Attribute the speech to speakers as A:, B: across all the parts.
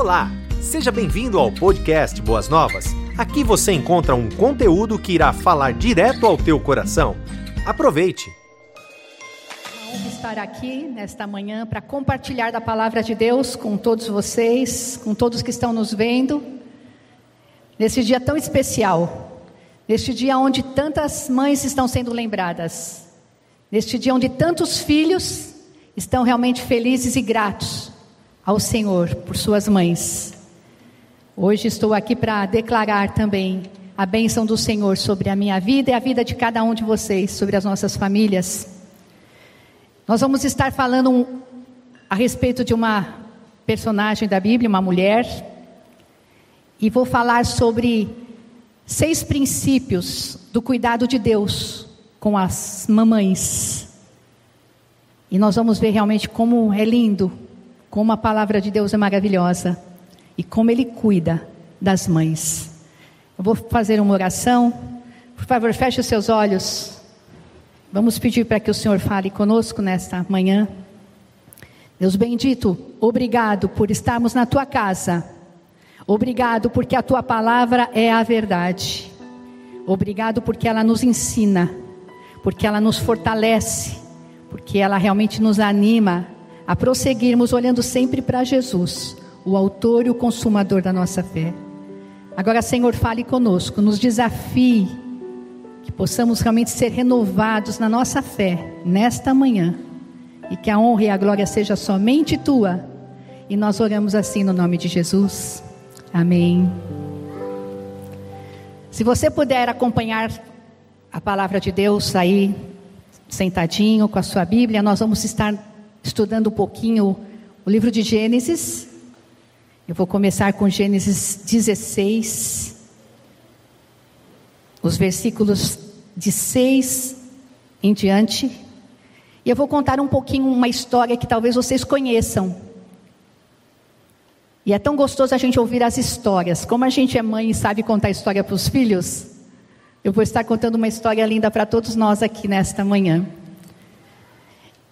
A: Olá, seja bem-vindo ao podcast Boas Novas. Aqui você encontra um conteúdo que irá falar direto ao teu coração. Aproveite!
B: Estar aqui nesta manhã para compartilhar da palavra de Deus com todos vocês, com todos que estão nos vendo, nesse dia tão especial, neste dia onde tantas mães estão sendo lembradas, neste dia onde tantos filhos estão realmente felizes e gratos ao Senhor por suas mães. Hoje estou aqui para declarar também a bênção do Senhor sobre a minha vida e a vida de cada um de vocês, sobre as nossas famílias. Nós vamos estar falando a respeito de uma personagem da Bíblia, uma mulher, e vou falar sobre seis princípios do cuidado de Deus com as mamães. E nós vamos ver realmente como é lindo como a palavra de Deus é maravilhosa e como Ele cuida das mães. Eu vou fazer uma oração. Por favor, feche os seus olhos. Vamos pedir para que o Senhor fale conosco nesta manhã. Deus bendito, obrigado por estarmos na tua casa. Obrigado porque a tua palavra é a verdade. Obrigado porque ela nos ensina, porque ela nos fortalece, porque ela realmente nos anima a prosseguirmos olhando sempre para Jesus, o autor e o consumador da nossa fé. Agora, Senhor, fale conosco, nos desafie, que possamos realmente ser renovados na nossa fé nesta manhã, e que a honra e a glória seja somente tua. E nós oramos assim no nome de Jesus. Amém. Se você puder acompanhar a palavra de Deus aí, sentadinho com a sua Bíblia, nós vamos estar estudando um pouquinho o livro de Gênesis. Eu vou começar com Gênesis 16, os versículos de 6 em diante. E eu vou contar um pouquinho uma história que talvez vocês conheçam. E é tão gostoso a gente ouvir as histórias. Como a gente é mãe e sabe contar história para os filhos, eu vou estar contando uma história linda para todos nós aqui nesta manhã.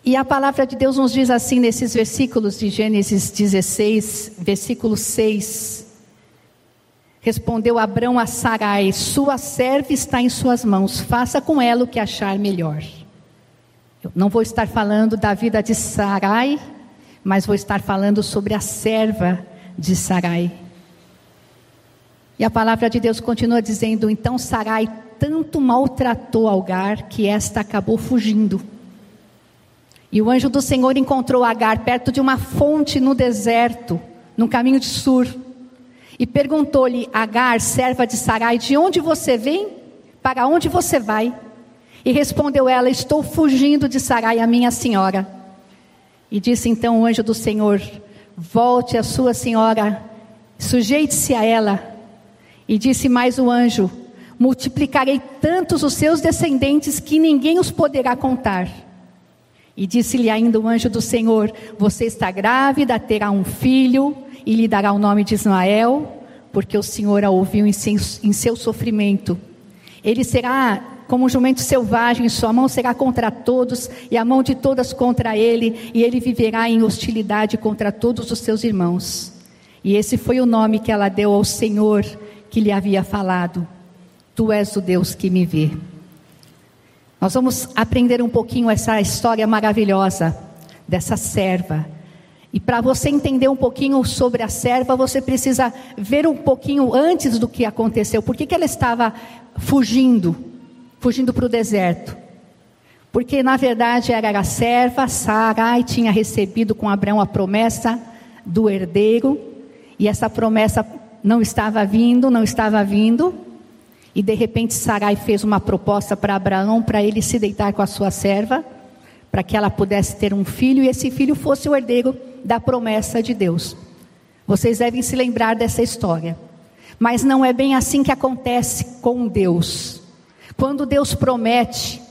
B: E a palavra de Deus nos diz assim nesses versículos de Gênesis 16, versículo 6. Respondeu Abrão a Sarai: Sua serva está em suas mãos, faça com ela o que achar melhor. Eu não vou estar falando da vida de Sarai, mas vou estar falando sobre a serva de Sarai. E a palavra de Deus continua dizendo: Então Sarai tanto maltratou Algar que esta acabou fugindo. E o anjo do Senhor encontrou Agar perto de uma fonte no deserto, no caminho de Sur. E perguntou-lhe: Agar, serva de Sarai, de onde você vem? Para onde você vai? E respondeu ela: Estou fugindo de Sarai, a minha senhora. E disse então o anjo do Senhor: Volte a sua senhora, sujeite-se a ela. E disse mais o anjo: Multiplicarei tantos os seus descendentes que ninguém os poderá contar. E disse-lhe ainda o anjo do Senhor: Você está grávida, terá um filho e lhe dará o nome de Ismael, porque o Senhor a ouviu em seu, sofrimento. Ele será como um jumento selvagem, sua mão será contra todos, e a mão de todas contra ele, e ele viverá em hostilidade contra todos os seus irmãos. E esse foi o nome que ela deu ao Senhor que lhe havia falado: Tu és o Deus que me vê. Nós vamos aprender um pouquinho essa história maravilhosa dessa serva. E para você entender um pouquinho sobre a serva, você precisa ver um pouquinho antes do que aconteceu. Por que, que ela estava fugindo? Fugindo para o deserto. Porque na verdade era a serva, Sarai tinha recebido com Abraão a promessa do herdeiro. E essa promessa não estava vindo, não estava vindo. E de repente Sarai fez uma proposta para Abraão para ele se deitar com a sua serva, para que ela pudesse ter um filho e esse filho fosse o herdeiro da promessa de Deus. Vocês devem se lembrar dessa história. Mas não é bem assim que acontece com Deus. Quando Deus promete,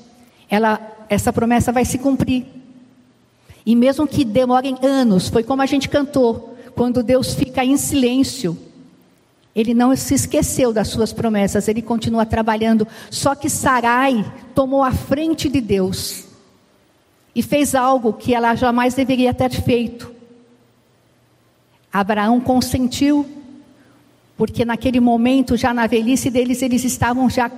B: ela, essa promessa vai se cumprir. E mesmo que demorem anos, foi como a gente cantou, quando Deus fica em silêncio, ele não se esqueceu das suas promessas, ele continua trabalhando. Só que Sarai tomou a frente de Deus e fez algo que ela jamais deveria ter feito. Abraão consentiu, porque naquele momento, já na velhice deles, eles estavam já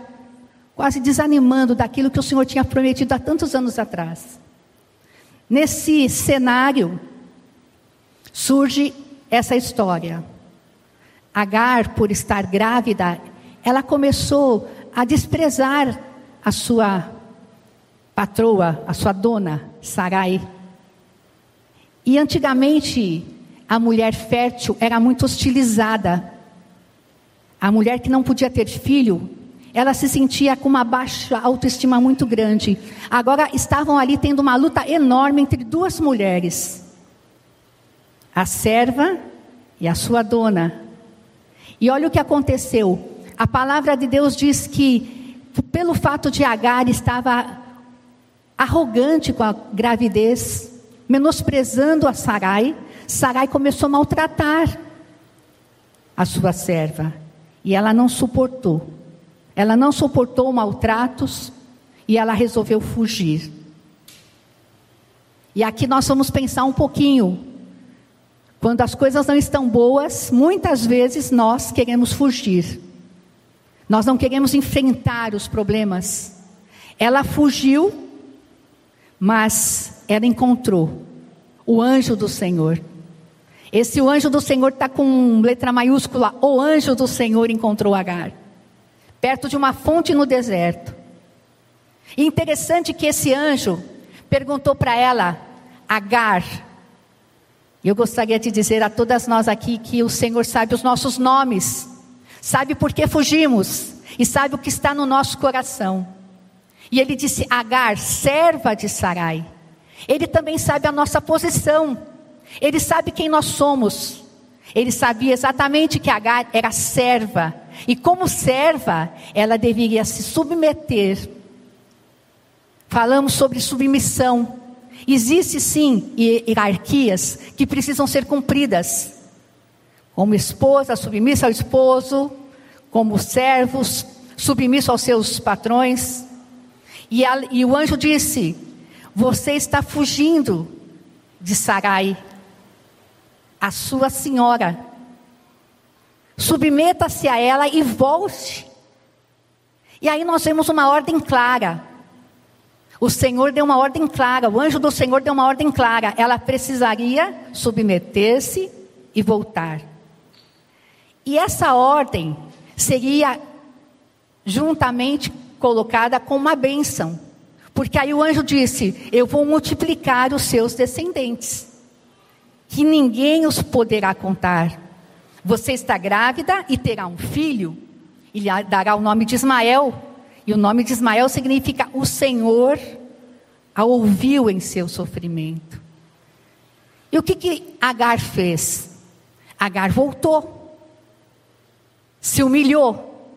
B: quase desanimando daquilo que o Senhor tinha prometido há tantos anos atrás. Nesse cenário, surge essa história. Agar, por estar grávida, ela começou a desprezar a sua patroa, a sua dona, Sarai. E antigamente, a mulher fértil era muito hostilizada. A mulher que não podia ter filho, ela se sentia com uma baixa autoestima muito grande. Agora estavam ali tendo uma luta enorme entre duas mulheres: a serva e a sua dona. E olha o que aconteceu. A palavra de Deus diz que, pelo fato de Agar estava arrogante com a gravidez, menosprezando a Sarai, Sarai começou a maltratar a sua serva. E ela não suportou. Ela não suportou maltratos e ela resolveu fugir. E aqui nós vamos pensar um pouquinho. Quando as coisas não estão boas, muitas vezes nós queremos fugir. Nós não queremos enfrentar os problemas. Ela fugiu, mas ela encontrou o anjo do Senhor. Esse anjo do Senhor está com letra maiúscula. O anjo do Senhor encontrou Agar, perto de uma fonte no deserto. E interessante que esse anjo perguntou para ela, Agar. Eu gostaria de dizer a todas nós aqui que o Senhor sabe os nossos nomes sabe por que fugimos e sabe o que está no nosso coração. E ele disse: Agar, serva de Sarai. Ele também sabe a nossa posição, ele sabe quem nós somos. Ele sabia exatamente que Agar era serva, e como serva, ela deveria se submeter. Falamos sobre submissão. Existe sim hierarquias que precisam ser cumpridas como esposa submissa ao esposo, como servos submissos aos seus patrões. E, a, e o anjo disse: Você está fugindo de Sarai, a sua senhora. Submeta-se a ela e volte. E aí nós vemos uma ordem clara. O Senhor deu uma ordem clara, o anjo do Senhor deu uma ordem clara. Ela precisaria submeter-se e voltar. E essa ordem seria juntamente colocada com uma bênção. Porque aí o anjo disse: Eu vou multiplicar os seus descendentes, que ninguém os poderá contar. Você está grávida e terá um filho, e lhe dará o nome de Ismael. E o nome de Ismael significa o Senhor a ouviu em seu sofrimento. E o que, que Agar fez? Agar voltou se humilhou,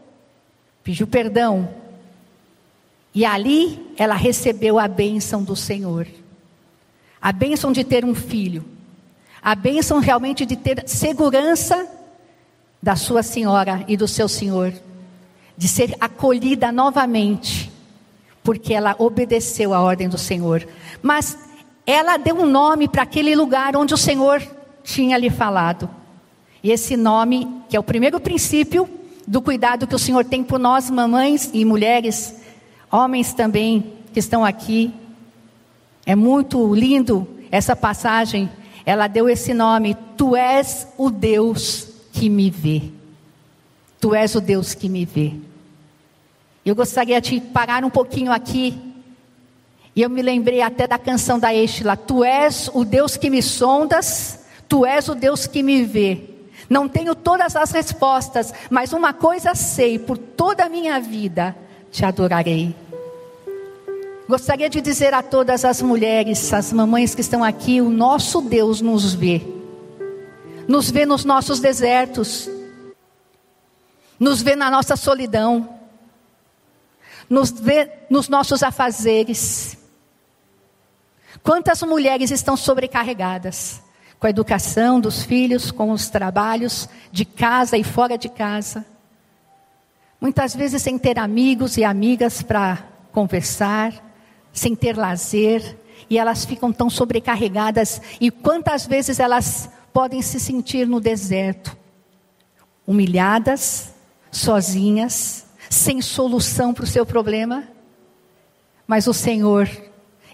B: pediu perdão. E ali ela recebeu a bênção do Senhor. A bênção de ter um filho. A bênção realmente de ter segurança da sua senhora e do seu senhor. De ser acolhida novamente. Porque ela obedeceu a ordem do Senhor. Mas ela deu um nome para aquele lugar onde o Senhor tinha lhe falado. E esse nome, que é o primeiro princípio do cuidado que o Senhor tem por nós, mamães e mulheres, homens também que estão aqui. É muito lindo essa passagem. Ela deu esse nome: Tu és o Deus que me vê. Tu és o Deus que me vê. Eu gostaria de parar um pouquinho aqui. E eu me lembrei até da canção da Estila: Tu és o Deus que me sondas, Tu és o Deus que me vê. Não tenho todas as respostas, mas uma coisa sei: por toda a minha vida te adorarei. Gostaria de dizer a todas as mulheres, as mamães que estão aqui: o nosso Deus nos vê, nos vê nos nossos desertos, nos vê na nossa solidão, nos vê nos nossos afazeres. Quantas mulheres estão sobrecarregadas? com a educação dos filhos, com os trabalhos de casa e fora de casa. Muitas vezes sem ter amigos e amigas para conversar, sem ter lazer, e elas ficam tão sobrecarregadas. E quantas vezes elas podem se sentir no deserto, humilhadas, sozinhas, sem solução para o seu problema, mas o Senhor,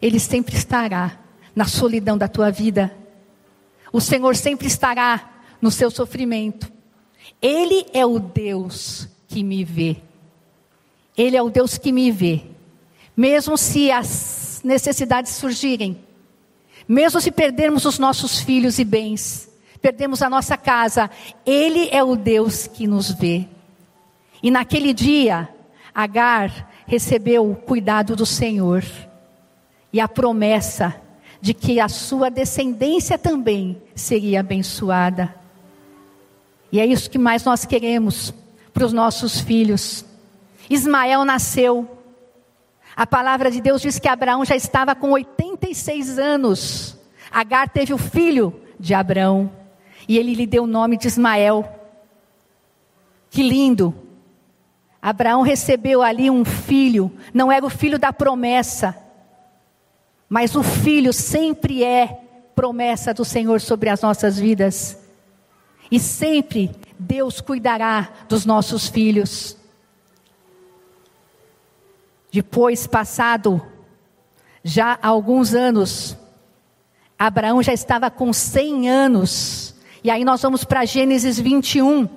B: Ele sempre estará na solidão da tua vida, o Senhor sempre estará no seu sofrimento, Ele é o Deus que me vê, Ele é o Deus que me vê, mesmo se as necessidades surgirem, mesmo se perdermos os nossos filhos e bens, perdemos a nossa casa, Ele é o Deus que nos vê. E naquele dia, Agar recebeu o cuidado do Senhor e a promessa de que a sua descendência também seria abençoada. E é isso que mais nós queremos para os nossos filhos. Ismael nasceu. A palavra de Deus diz que Abraão já estava com 86 anos. Agar teve o filho de Abraão. E ele lhe deu o nome de Ismael. Que lindo! Abraão recebeu ali um filho, não era o filho da promessa, mas o filho sempre é promessa do Senhor sobre as nossas vidas. E sempre Deus cuidará dos nossos filhos. Depois, passado já alguns anos, Abraão já estava com 100 anos e aí nós vamos para Gênesis 21.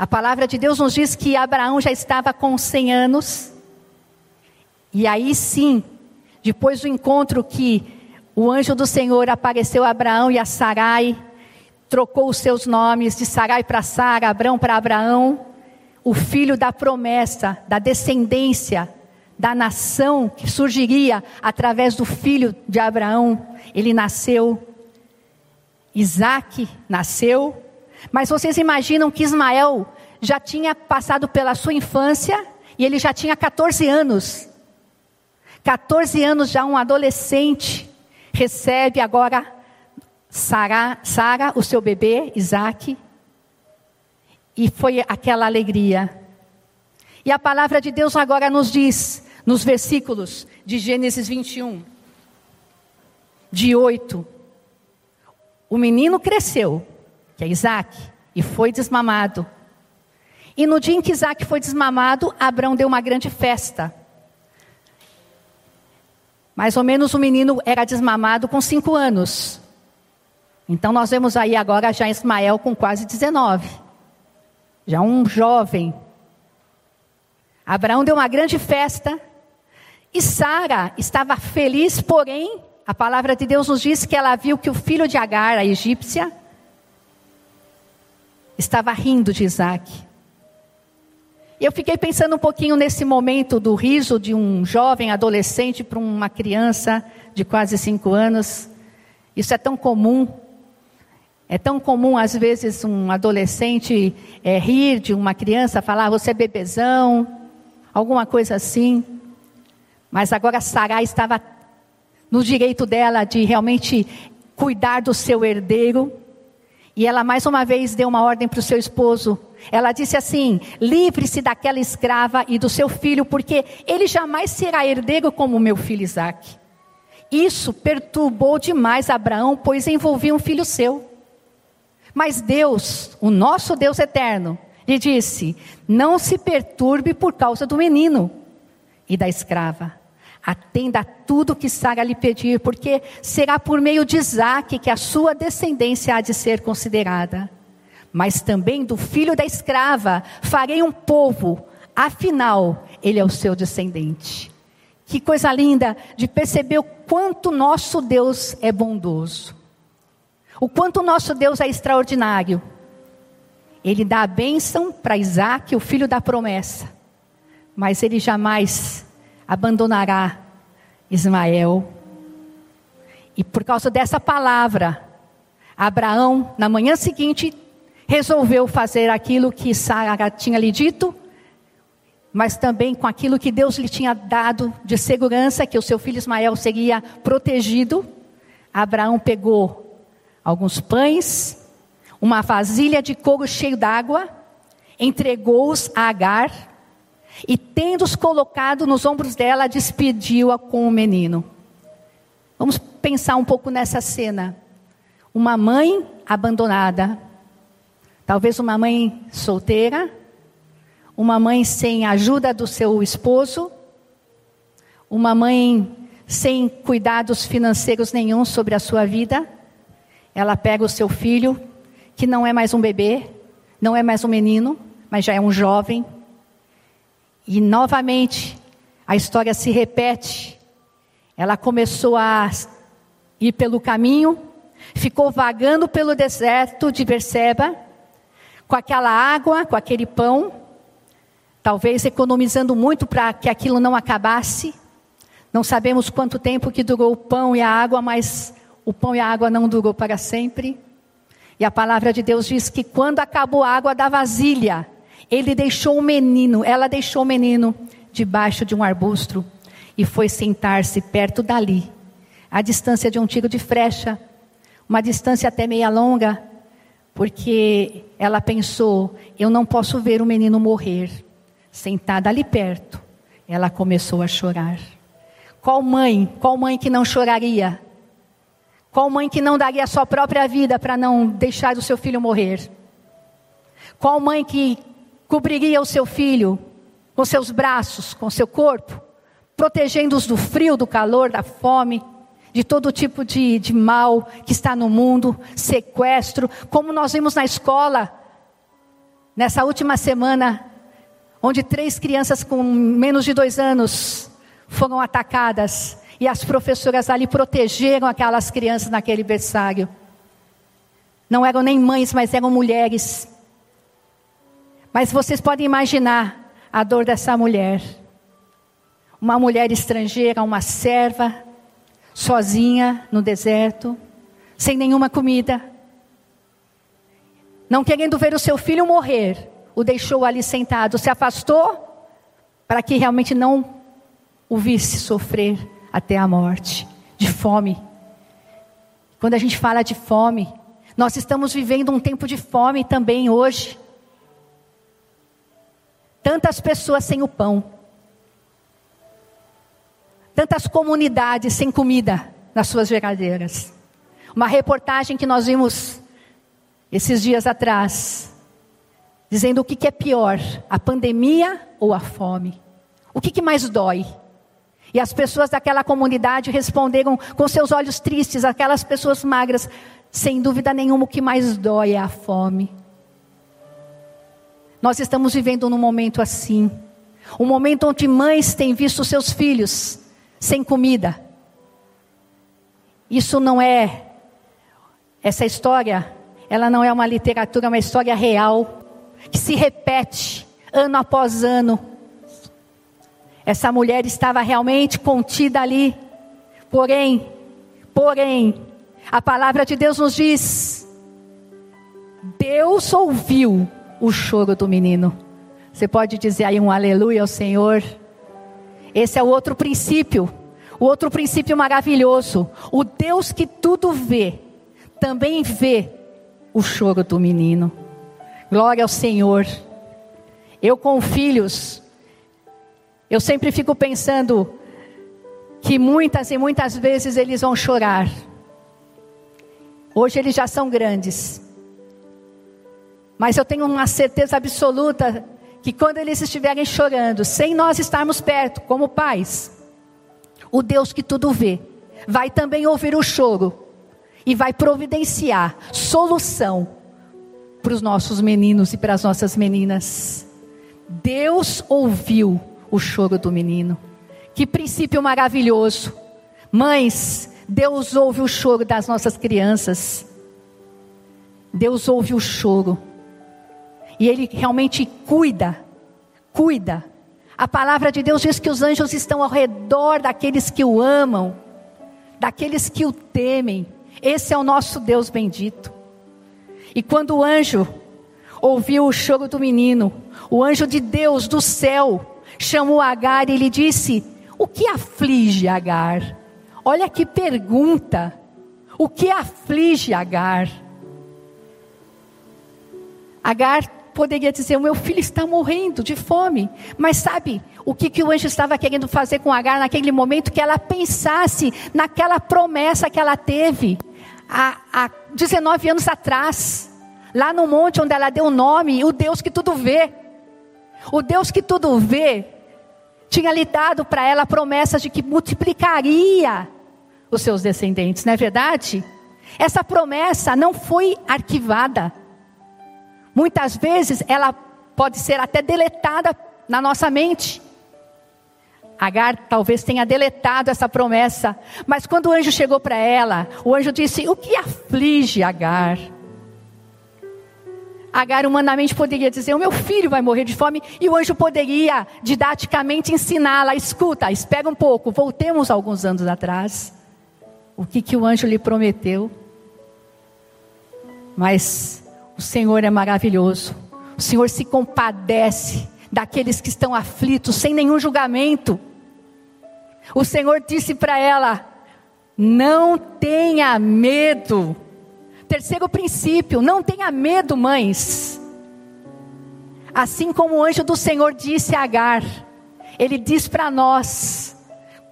B: A palavra de Deus nos diz que Abraão já estava com 100 anos. E aí sim, depois do encontro que o anjo do Senhor apareceu a Abraão e a Sarai, trocou os seus nomes de Sarai para Sara, Abraão para Abraão, o filho da promessa, da descendência, da nação que surgiria através do filho de Abraão, ele nasceu. Isaac nasceu, mas vocês imaginam que Ismael já tinha passado pela sua infância e ele já tinha 14 anos. 14 anos já um adolescente recebe agora Sara, Sara, o seu bebê, Isaac. E foi aquela alegria. E a palavra de Deus agora nos diz, nos versículos de Gênesis 21, de 8 o menino cresceu, que é Isaac, e foi desmamado. E no dia em que Isaac foi desmamado, Abraão deu uma grande festa. Mais ou menos o menino era desmamado com cinco anos. Então nós vemos aí agora já Ismael com quase 19. Já um jovem. Abraão deu uma grande festa. E Sara estava feliz, porém a palavra de Deus nos diz que ela viu que o filho de Agar, a egípcia, estava rindo de Isaac. Eu fiquei pensando um pouquinho nesse momento do riso de um jovem adolescente para uma criança de quase cinco anos. Isso é tão comum. É tão comum, às vezes, um adolescente é, rir de uma criança, falar, ah, você é bebezão, alguma coisa assim. Mas agora Sarai estava no direito dela de realmente cuidar do seu herdeiro. E ela mais uma vez deu uma ordem para o seu esposo. Ela disse assim: livre-se daquela escrava e do seu filho, porque ele jamais será herdeiro como meu filho Isaac. Isso perturbou demais Abraão, pois envolvia um filho seu. Mas Deus, o nosso Deus eterno, lhe disse: não se perturbe por causa do menino e da escrava. Atenda a tudo que Sara lhe pedir, porque será por meio de Isaac que a sua descendência há de ser considerada. Mas também do filho da escrava farei um povo, afinal, ele é o seu descendente. Que coisa linda de perceber o quanto nosso Deus é bondoso, o quanto nosso Deus é extraordinário. Ele dá a bênção para Isaac, o filho da promessa, mas ele jamais abandonará Ismael. E por causa dessa palavra, Abraão, na manhã seguinte, resolveu fazer aquilo que Sara tinha lhe dito, mas também com aquilo que Deus lhe tinha dado de segurança, que o seu filho Ismael seria protegido. Abraão pegou alguns pães, uma vasilha de couro cheio d'água, entregou-os a Agar, e tendo-os colocado nos ombros dela, despediu-a com o menino. Vamos pensar um pouco nessa cena. Uma mãe abandonada, talvez uma mãe solteira, uma mãe sem ajuda do seu esposo, uma mãe sem cuidados financeiros nenhum sobre a sua vida. Ela pega o seu filho, que não é mais um bebê, não é mais um menino, mas já é um jovem, e novamente a história se repete. Ela começou a ir pelo caminho, ficou vagando pelo deserto de Berseba, com aquela água, com aquele pão, talvez economizando muito para que aquilo não acabasse. Não sabemos quanto tempo que durou o pão e a água, mas o pão e a água não durou para sempre. E a palavra de Deus diz que quando acabou a água da vasilha, ele deixou o menino, ela deixou o menino debaixo de um arbusto e foi sentar-se perto dali, à distância de um tiro de flecha, uma distância até meia longa, porque ela pensou: eu não posso ver o menino morrer. Sentada ali perto, ela começou a chorar. Qual mãe, qual mãe que não choraria? Qual mãe que não daria a sua própria vida para não deixar o seu filho morrer? Qual mãe que cobriria o seu filho com seus braços, com seu corpo, protegendo-os do frio, do calor, da fome, de todo tipo de, de mal que está no mundo, sequestro, como nós vimos na escola, nessa última semana, onde três crianças com menos de dois anos foram atacadas e as professoras ali protegeram aquelas crianças naquele berçário. Não eram nem mães, mas eram mulheres mas vocês podem imaginar a dor dessa mulher. Uma mulher estrangeira, uma serva, sozinha no deserto, sem nenhuma comida. Não querendo ver o seu filho morrer, o deixou ali sentado, se afastou para que realmente não o visse sofrer até a morte, de fome. Quando a gente fala de fome, nós estamos vivendo um tempo de fome também hoje. Tantas pessoas sem o pão. Tantas comunidades sem comida nas suas geladeiras. Uma reportagem que nós vimos esses dias atrás, dizendo o que, que é pior, a pandemia ou a fome. O que, que mais dói? E as pessoas daquela comunidade responderam com seus olhos tristes, aquelas pessoas magras, sem dúvida nenhuma, o que mais dói é a fome. Nós estamos vivendo num momento assim. Um momento onde mães têm visto seus filhos sem comida. Isso não é, essa história, ela não é uma literatura, é uma história real, que se repete ano após ano. Essa mulher estava realmente contida ali, porém, porém, a palavra de Deus nos diz: Deus ouviu o choro do menino. Você pode dizer aí um aleluia ao Senhor? Esse é o outro princípio, o outro princípio maravilhoso. O Deus que tudo vê, também vê o choro do menino. Glória ao Senhor. Eu com filhos, eu sempre fico pensando que muitas e muitas vezes eles vão chorar. Hoje eles já são grandes. Mas eu tenho uma certeza absoluta que quando eles estiverem chorando, sem nós estarmos perto, como pais, o Deus que tudo vê, vai também ouvir o choro e vai providenciar solução para os nossos meninos e para as nossas meninas. Deus ouviu o choro do menino. Que princípio maravilhoso. Mães, Deus ouve o choro das nossas crianças. Deus ouve o choro. E ele realmente cuida, cuida. A palavra de Deus diz que os anjos estão ao redor daqueles que o amam, daqueles que o temem. Esse é o nosso Deus bendito. E quando o anjo ouviu o choro do menino, o anjo de Deus do céu chamou Agar e lhe disse: O que aflige Agar? Olha que pergunta. O que aflige Agar? Agar poderia dizer: O meu filho está morrendo de fome. Mas sabe o que, que o anjo estava querendo fazer com Agar naquele momento? Que ela pensasse naquela promessa que ela teve. há, há 19 anos atrás, lá no monte onde ela deu o nome, o Deus que tudo vê. O Deus que tudo vê tinha lhe dado para ela a promessa de que multiplicaria os seus descendentes, não é verdade? Essa promessa não foi arquivada. Muitas vezes ela pode ser até deletada na nossa mente. Agar talvez tenha deletado essa promessa, mas quando o anjo chegou para ela, o anjo disse: O que aflige Agar? Agar humanamente poderia dizer: O meu filho vai morrer de fome, e o anjo poderia didaticamente ensiná-la: Escuta, espera um pouco, voltemos alguns anos atrás. O que, que o anjo lhe prometeu? Mas o Senhor é maravilhoso, o Senhor se compadece daqueles que estão aflitos, sem nenhum julgamento. O Senhor disse para ela: Não tenha medo. Terceiro princípio: não tenha medo, mães. Assim como o anjo do Senhor disse a Agar, ele diz para nós: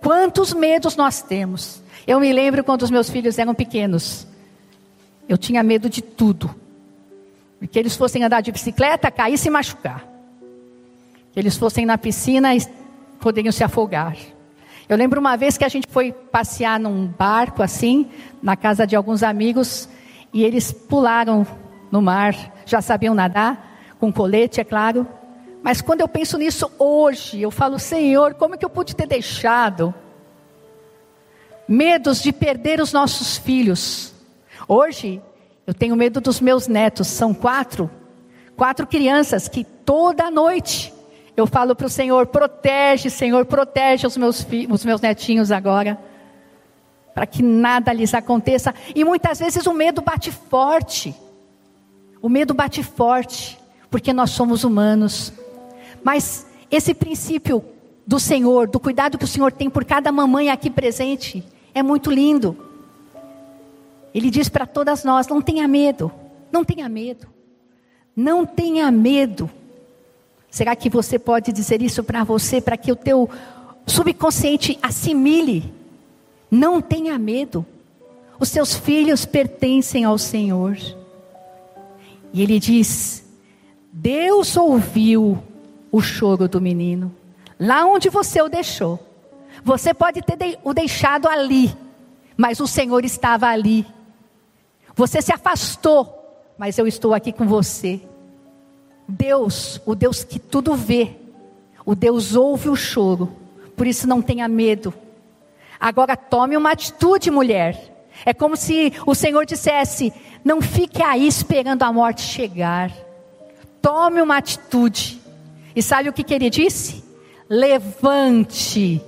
B: quantos medos nós temos. Eu me lembro quando os meus filhos eram pequenos, eu tinha medo de tudo. Que eles fossem andar de bicicleta, cair e se machucar. Que eles fossem na piscina e poderiam se afogar. Eu lembro uma vez que a gente foi passear num barco assim, na casa de alguns amigos, e eles pularam no mar, já sabiam nadar, com colete, é claro. Mas quando eu penso nisso hoje, eu falo, Senhor, como é que eu pude ter deixado? Medos de perder os nossos filhos. Hoje, eu tenho medo dos meus netos, são quatro, quatro crianças que toda noite eu falo para o Senhor: protege, Senhor, protege os meus, os meus netinhos agora, para que nada lhes aconteça. E muitas vezes o medo bate forte, o medo bate forte, porque nós somos humanos. Mas esse princípio do Senhor, do cuidado que o Senhor tem por cada mamãe aqui presente, é muito lindo. Ele diz para todas nós: não tenha medo, não tenha medo, não tenha medo. Será que você pode dizer isso para você, para que o teu subconsciente assimile? Não tenha medo. Os seus filhos pertencem ao Senhor. E ele diz: Deus ouviu o choro do menino, lá onde você o deixou. Você pode ter o deixado ali, mas o Senhor estava ali. Você se afastou, mas eu estou aqui com você. Deus, o Deus que tudo vê, o Deus ouve o choro, por isso não tenha medo. Agora tome uma atitude, mulher. É como se o Senhor dissesse: não fique aí esperando a morte chegar. Tome uma atitude. E sabe o que, que ele disse? Levante,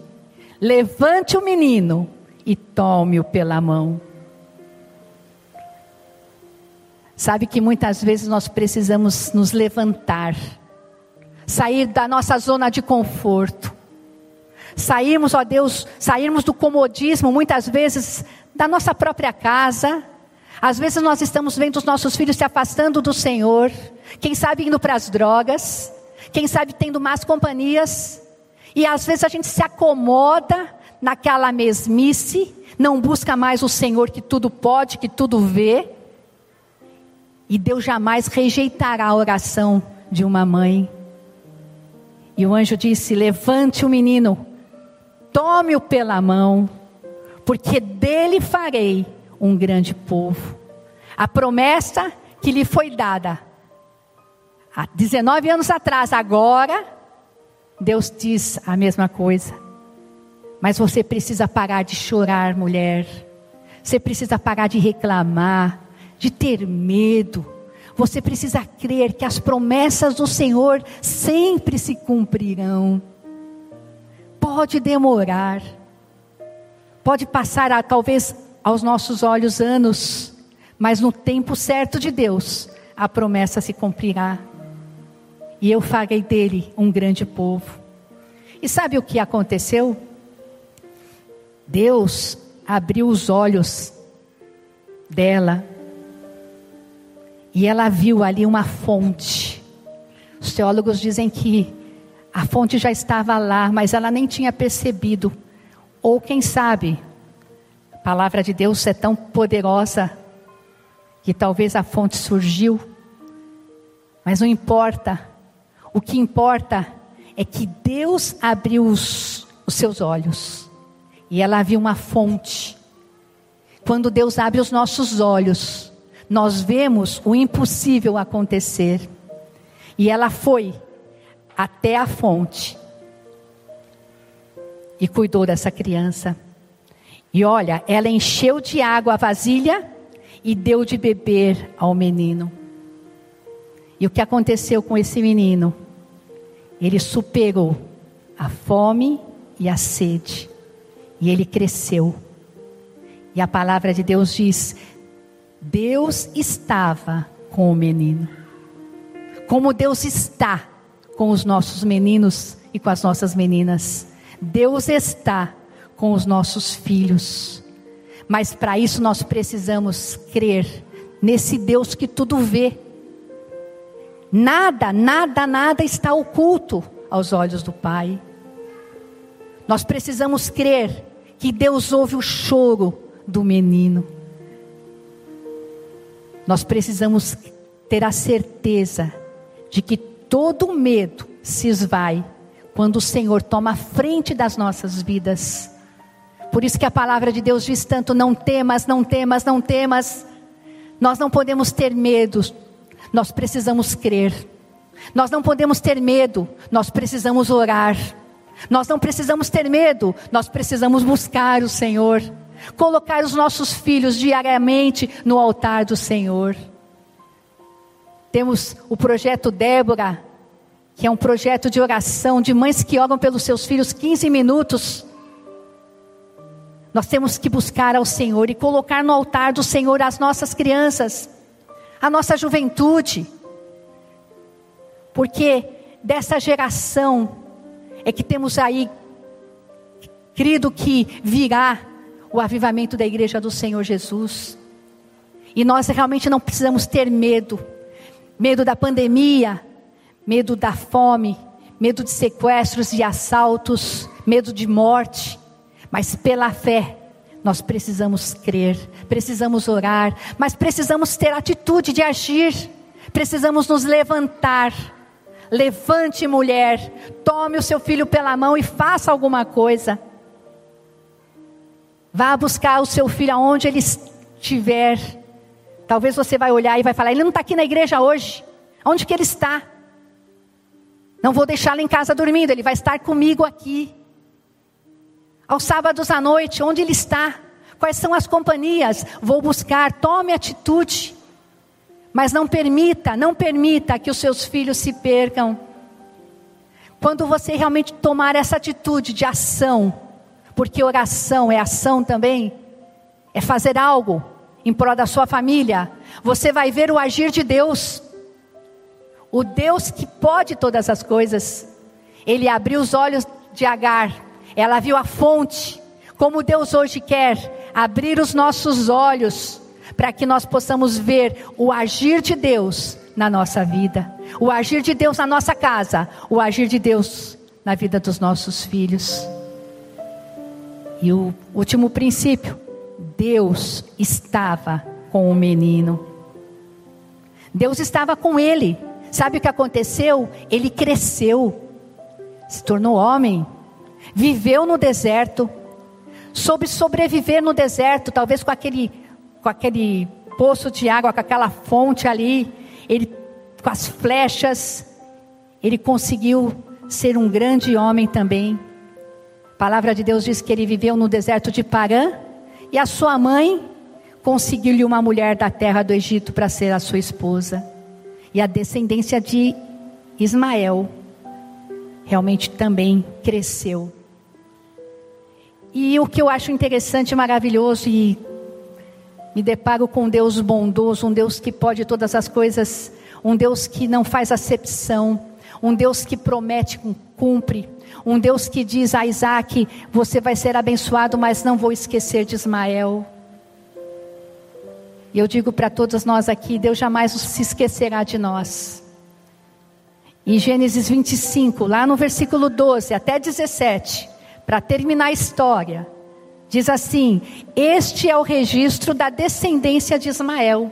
B: levante o menino e tome-o pela mão. Sabe que muitas vezes nós precisamos nos levantar, sair da nossa zona de conforto, sairmos, ó Deus, sairmos do comodismo, muitas vezes da nossa própria casa. Às vezes nós estamos vendo os nossos filhos se afastando do Senhor, quem sabe indo para as drogas, quem sabe tendo más companhias, e às vezes a gente se acomoda naquela mesmice, não busca mais o Senhor que tudo pode, que tudo vê. E Deus jamais rejeitará a oração de uma mãe. E o anjo disse: Levante o menino, tome-o pela mão, porque dele farei um grande povo. A promessa que lhe foi dada há 19 anos atrás, agora, Deus diz a mesma coisa. Mas você precisa parar de chorar, mulher. Você precisa parar de reclamar de ter medo. Você precisa crer que as promessas do Senhor sempre se cumprirão. Pode demorar, pode passar a, talvez aos nossos olhos anos, mas no tempo certo de Deus, a promessa se cumprirá. E eu farei dele um grande povo. E sabe o que aconteceu? Deus abriu os olhos dela e ela viu ali uma fonte. Os teólogos dizem que a fonte já estava lá, mas ela nem tinha percebido. Ou quem sabe, a palavra de Deus é tão poderosa que talvez a fonte surgiu, mas não importa. O que importa é que Deus abriu os, os seus olhos e ela viu uma fonte. Quando Deus abre os nossos olhos, nós vemos o impossível acontecer. E ela foi até a fonte e cuidou dessa criança. E olha, ela encheu de água a vasilha e deu de beber ao menino. E o que aconteceu com esse menino? Ele superou a fome e a sede. E ele cresceu. E a palavra de Deus diz: Deus estava com o menino. Como Deus está com os nossos meninos e com as nossas meninas. Deus está com os nossos filhos. Mas para isso nós precisamos crer nesse Deus que tudo vê. Nada, nada, nada está oculto aos olhos do Pai. Nós precisamos crer que Deus ouve o choro do menino. Nós precisamos ter a certeza de que todo medo se esvai quando o Senhor toma a frente das nossas vidas. Por isso que a palavra de Deus diz tanto: não temas, não temas, não temas. Nós não podemos ter medo, nós precisamos crer. Nós não podemos ter medo, nós precisamos orar. Nós não precisamos ter medo, nós precisamos buscar o Senhor. Colocar os nossos filhos diariamente no altar do Senhor. Temos o projeto Débora, que é um projeto de oração de mães que oram pelos seus filhos 15 minutos. Nós temos que buscar ao Senhor e colocar no altar do Senhor as nossas crianças, a nossa juventude. Porque dessa geração é que temos aí crido que virá o avivamento da igreja do Senhor Jesus. E nós realmente não precisamos ter medo, medo da pandemia, medo da fome, medo de sequestros e assaltos, medo de morte, mas pela fé nós precisamos crer, precisamos orar, mas precisamos ter atitude de agir, precisamos nos levantar. Levante, mulher, tome o seu filho pela mão e faça alguma coisa. Vá buscar o seu filho aonde ele estiver. Talvez você vai olhar e vai falar: ele não está aqui na igreja hoje. Onde que ele está? Não vou deixá-lo em casa dormindo, ele vai estar comigo aqui. Aos sábados à noite, onde ele está? Quais são as companhias? Vou buscar, tome atitude. Mas não permita, não permita que os seus filhos se percam. Quando você realmente tomar essa atitude de ação, porque oração é ação também, é fazer algo em prol da sua família, você vai ver o agir de Deus. O Deus que pode todas as coisas. Ele abriu os olhos de Agar, ela viu a fonte, como Deus hoje quer abrir os nossos olhos para que nós possamos ver o agir de Deus na nossa vida, o agir de Deus na nossa casa, o agir de Deus na vida dos nossos filhos. E o último princípio, Deus estava com o menino. Deus estava com ele. Sabe o que aconteceu? Ele cresceu, se tornou homem, viveu no deserto, soube sobreviver no deserto, talvez com aquele, com aquele poço de água, com aquela fonte ali, ele, com as flechas, ele conseguiu ser um grande homem também. Palavra de Deus diz que ele viveu no deserto de Parã e a sua mãe conseguiu-lhe uma mulher da terra do Egito para ser a sua esposa. E a descendência de Ismael realmente também cresceu. E o que eu acho interessante, maravilhoso, e me deparo com um Deus bondoso, um Deus que pode todas as coisas, um Deus que não faz acepção, um Deus que promete, cumpre, um Deus que diz a Isaac: Você vai ser abençoado, mas não vou esquecer de Ismael. E eu digo para todos nós aqui: Deus jamais se esquecerá de nós. Em Gênesis 25, lá no versículo 12 até 17, para terminar a história, diz assim: Este é o registro da descendência de Ismael.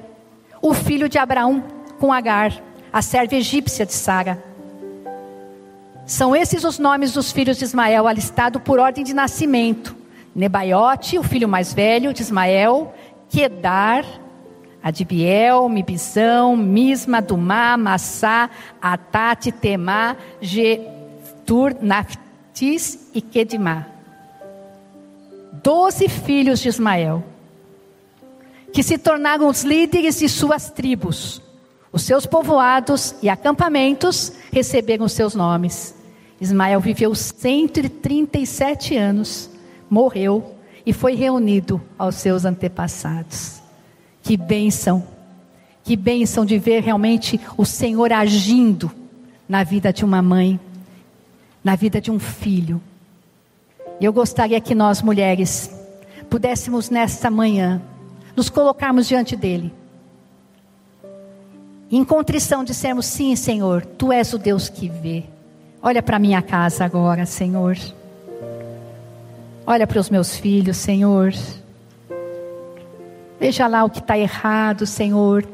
B: o filho de Abraão com Agar, a serva egípcia de Sara. São esses os nomes dos filhos de Ismael, alistados por ordem de nascimento: Nebaiote, o filho mais velho de Ismael, Quedar, Adibiel, Mibizão, Misma, Dumá, Massá, Atate, Temá, Getur, Naftis e Kedimá. Doze filhos de Ismael, que se tornaram os líderes de suas tribos. Os seus povoados e acampamentos receberam seus nomes. Ismael viveu 137 anos, morreu e foi reunido aos seus antepassados. Que bênção, que bênção de ver realmente o Senhor agindo na vida de uma mãe, na vida de um filho. Eu gostaria que nós mulheres pudéssemos nesta manhã nos colocarmos diante dele. Em contrição dissermos sim, Senhor, tu és o Deus que vê. Olha para minha casa agora, Senhor. Olha para os meus filhos, Senhor. Veja lá o que está errado, Senhor.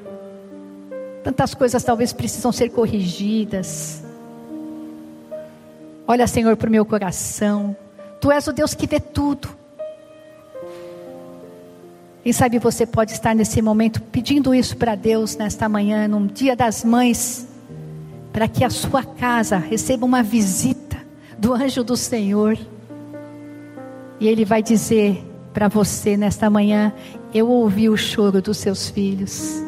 B: Tantas coisas talvez precisam ser corrigidas. Olha, Senhor, para o meu coração. Tu és o Deus que vê tudo. Quem sabe você pode estar nesse momento pedindo isso para Deus nesta manhã, no Dia das Mães, para que a sua casa receba uma visita do anjo do Senhor. E ele vai dizer para você nesta manhã: Eu ouvi o choro dos seus filhos.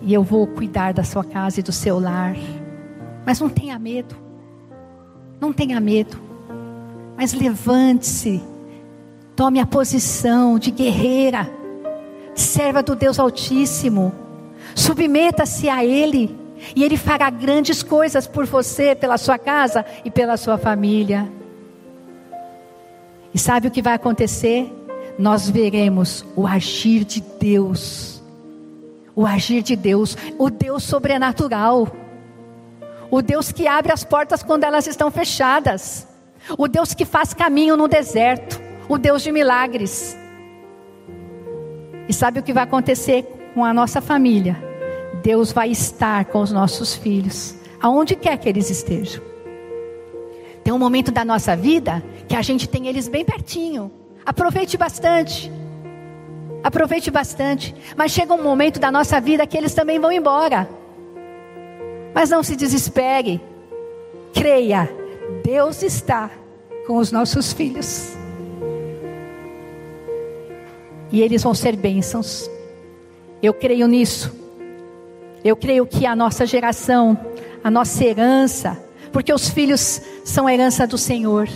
B: E eu vou cuidar da sua casa e do seu lar. Mas não tenha medo. Não tenha medo. Mas levante-se Tome a posição de guerreira, serva do Deus Altíssimo. Submeta-se a Ele, e Ele fará grandes coisas por você, pela sua casa e pela sua família. E sabe o que vai acontecer? Nós veremos o agir de Deus, o agir de Deus, o Deus sobrenatural, o Deus que abre as portas quando elas estão fechadas, o Deus que faz caminho no deserto o Deus de milagres. E sabe o que vai acontecer com a nossa família? Deus vai estar com os nossos filhos, aonde quer que eles estejam. Tem um momento da nossa vida que a gente tem eles bem pertinho. Aproveite bastante. Aproveite bastante. Mas chega um momento da nossa vida que eles também vão embora. Mas não se desespere. Creia, Deus está com os nossos filhos e eles vão ser bênçãos. Eu creio nisso. Eu creio que a nossa geração, a nossa herança, porque os filhos são herança do Senhor,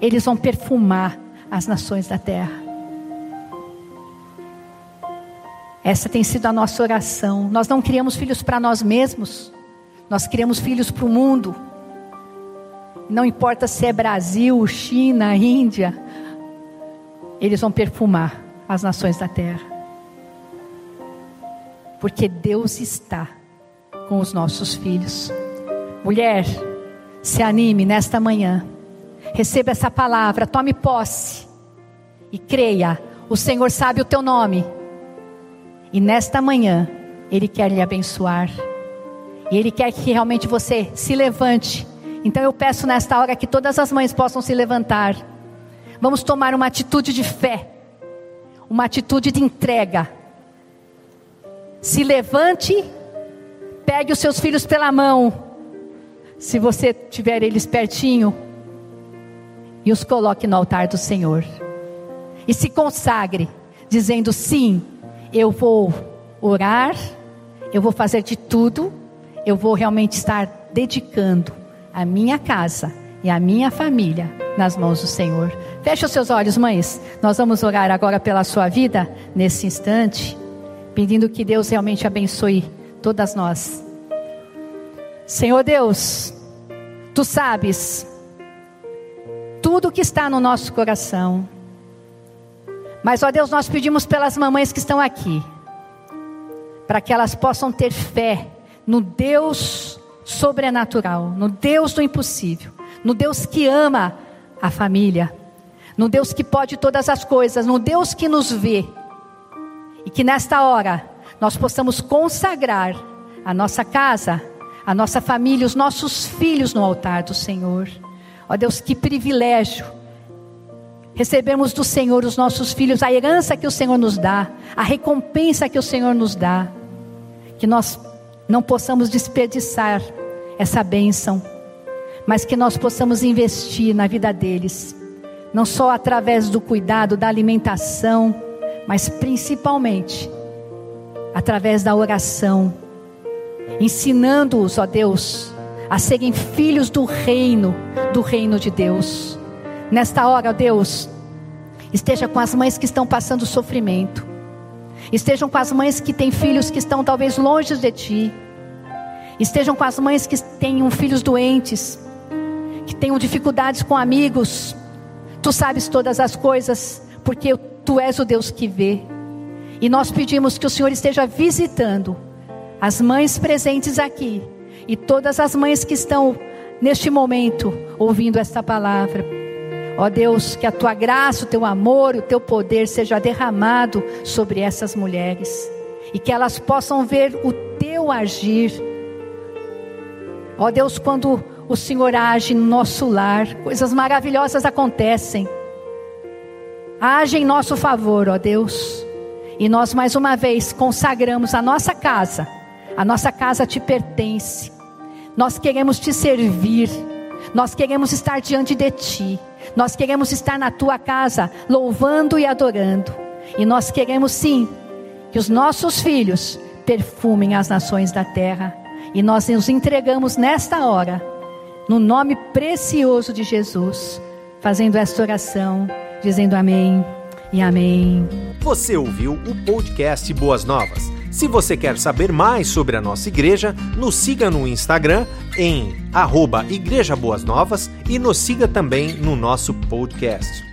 B: eles vão perfumar as nações da terra. Essa tem sido a nossa oração. Nós não criamos filhos para nós mesmos, nós criamos filhos para o mundo. Não importa se é Brasil, China, Índia, eles vão perfumar as nações da terra. Porque Deus está com os nossos filhos. Mulher, se anime nesta manhã. Receba essa palavra, tome posse e creia. O Senhor sabe o teu nome. E nesta manhã, Ele quer lhe abençoar. E Ele quer que realmente você se levante. Então eu peço nesta hora que todas as mães possam se levantar. Vamos tomar uma atitude de fé uma atitude de entrega. Se levante, pegue os seus filhos pela mão, se você tiver eles pertinho, e os coloque no altar do Senhor. E se consagre, dizendo: sim, eu vou orar, eu vou fazer de tudo, eu vou realmente estar dedicando a minha casa e a minha família nas mãos do Senhor. Feche os seus olhos, mães. Nós vamos orar agora pela sua vida nesse instante, pedindo que Deus realmente abençoe todas nós. Senhor Deus, tu sabes tudo que está no nosso coração. Mas, ó Deus, nós pedimos pelas mamães que estão aqui, para que elas possam ter fé no Deus sobrenatural, no Deus do impossível, no Deus que ama a família, no Deus que pode todas as coisas, no Deus que nos vê E que nesta hora nós possamos consagrar a nossa casa, a nossa família, os nossos filhos no altar do Senhor. Ó Deus, que privilégio recebemos do Senhor os nossos filhos, a herança que o Senhor nos dá, a recompensa que o Senhor nos dá. Que nós não possamos desperdiçar essa bênção, mas que nós possamos investir na vida deles, não só através do cuidado, da alimentação, mas principalmente através da oração, ensinando-os, ó Deus, a serem filhos do reino, do reino de Deus. Nesta hora, ó Deus, esteja com as mães que estão passando sofrimento, estejam com as mães que têm filhos que estão talvez longe de Ti, estejam com as mães que tenham filhos doentes, que tenham dificuldades com amigos. Tu sabes todas as coisas, porque Tu és o Deus que vê. E nós pedimos que o Senhor esteja visitando as mães presentes aqui e todas as mães que estão neste momento ouvindo esta palavra. Ó Deus, que a tua graça, o teu amor, o teu poder seja derramado sobre essas mulheres e que elas possam ver o teu agir. Ó Deus, quando o Senhor age no nosso lar, coisas maravilhosas acontecem. Age em nosso favor, ó Deus. E nós mais uma vez consagramos a nossa casa. A nossa casa te pertence. Nós queremos te servir. Nós queremos estar diante de ti. Nós queremos estar na tua casa, louvando e adorando. E nós queremos sim que os nossos filhos perfumem as nações da terra. E nós nos entregamos nesta hora, no nome precioso de Jesus, fazendo esta oração, dizendo amém e amém.
A: Você ouviu o podcast Boas Novas. Se você quer saber mais sobre a nossa igreja, nos siga no Instagram em arroba Igreja Boas Novas e nos siga também no nosso podcast.